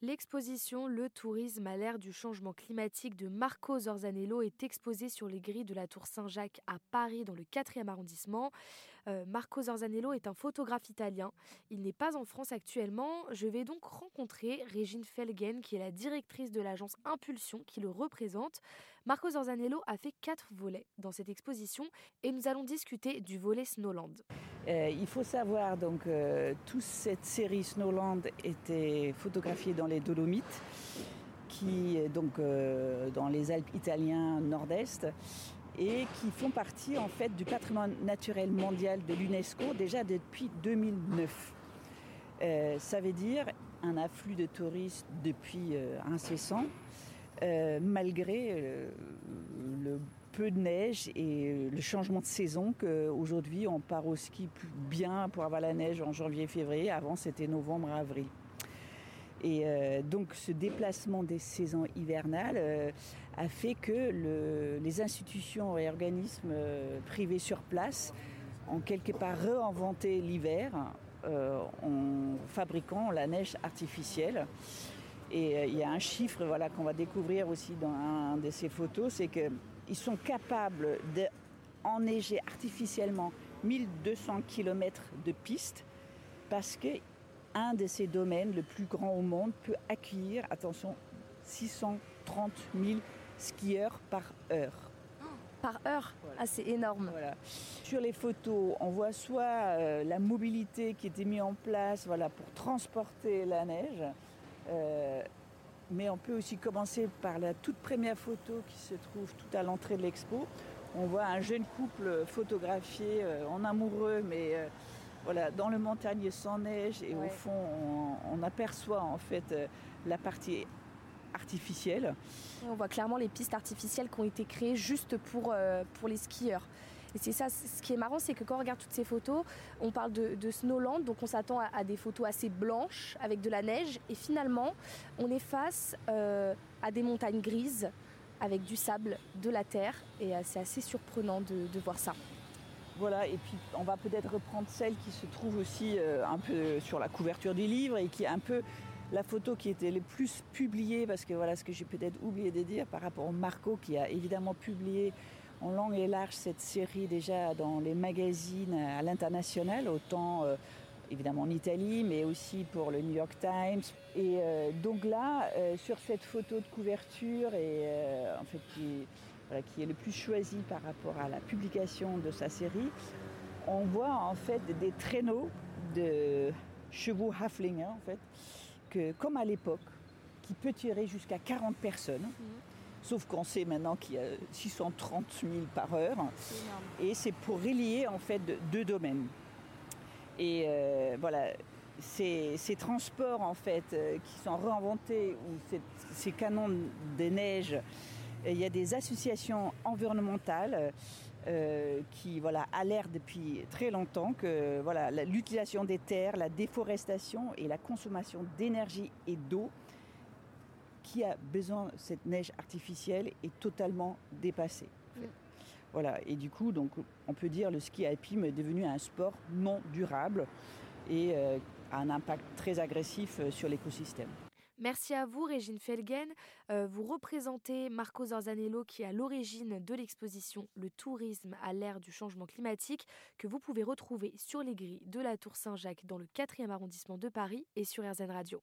L'exposition Le tourisme à l'ère du changement climatique de Marco Zorzanello est exposée sur les grilles de la Tour Saint-Jacques à Paris dans le 4e arrondissement. Euh, Marco Zorzanello est un photographe italien. Il n'est pas en France actuellement. Je vais donc rencontrer Régine Felgen qui est la directrice de l'agence Impulsion qui le représente. Marco Zorzanello a fait quatre volets dans cette exposition et nous allons discuter du volet Snowland. Euh, il faut savoir donc euh, toute cette série Snowland était photographiée dans les Dolomites, qui donc euh, dans les Alpes italiens nord-est et qui font partie en fait du patrimoine naturel mondial de l'UNESCO déjà depuis 2009. ça veut dire un afflux de touristes depuis incessant, malgré le peu de neige et le changement de saison qu'aujourd'hui on part au ski bien pour avoir la neige en janvier-février. Avant c'était novembre-avril. Et euh, donc ce déplacement des saisons hivernales euh, a fait que les institutions et organismes euh, privés sur place ont quelque part réinventé l'hiver en fabriquant la neige artificielle. Et il y a un chiffre voilà, qu'on va découvrir aussi dans un de ces photos, c'est que ils sont capables d'enneiger artificiellement 1200 km de pistes parce que un de ces domaines, le plus grand au monde, peut accueillir, attention, 630 000 skieurs par heure. Par heure? Ah, c'est énorme. Voilà. Sur les photos, on voit soit euh, la mobilité qui était mise en place voilà, pour transporter la neige, euh, mais on peut aussi commencer par la toute première photo qui se trouve tout à l'entrée de l'expo. On voit un jeune couple photographié euh, en amoureux, mais euh, voilà, dans le montagne sans neige. Et au fond, on, aperçoit en fait euh, la partie artificielle. On voit clairement les pistes artificielles qui ont été créées juste pour, pour les skieurs. C'est ça, ce qui est marrant, c'est que quand on regarde toutes ces photos, on parle de, Snowland, donc on s'attend à, des photos assez blanches avec de la neige, et finalement, on est face euh, à des montagnes grises avec du sable, de la terre, et euh, c'est assez surprenant de, voir ça. Voilà, et puis on va peut-être reprendre celle qui se trouve aussi euh, un peu sur la couverture du livre et qui est un peu la photo qui était le plus publiée, parce que voilà ce que j'ai peut-être oublié de dire par rapport au Marco qui a évidemment publié en long et large cette série déjà dans les magazines à l'international, autant euh, évidemment en Italie, mais aussi pour le New York Times. Et euh, donc là, euh, sur cette photo de couverture, et en fait qui, est le plus choisi par rapport à la publication de sa série, on voit en fait des traîneaux de chevaux Haflinger, en fait, que, comme à l'époque, qui peut tirer jusqu'à 40 personnes. Mhm. Sauf qu'on sait maintenant qu'il y a 630 000 par heure. Et c'est pour relier en fait deux domaines. Et euh, voilà, ces, transports en fait euh, qui sont réinventés, ou ces, canons des neiges, il y a des associations environnementales euh, qui voilà, alertent depuis très longtemps que voilà, l'utilisation des terres, la déforestation et la consommation d'énergie et d'eau qui a besoin de cette neige artificielle est totalement dépassée. Mm. Voilà, et du coup, donc, on peut dire le ski alpin est devenu un sport non durable et euh, a un impact très agressif euh, sur l'écosystème. Merci à vous, Régine Felgen. Euh, vous représentez Marco Zorzanello, qui est à l'origine de l'exposition Le tourisme à l'ère du changement climatique, que vous pouvez retrouver sur les grilles de la Tour Saint-Jacques dans le 4e arrondissement de Paris et sur RZN Radio.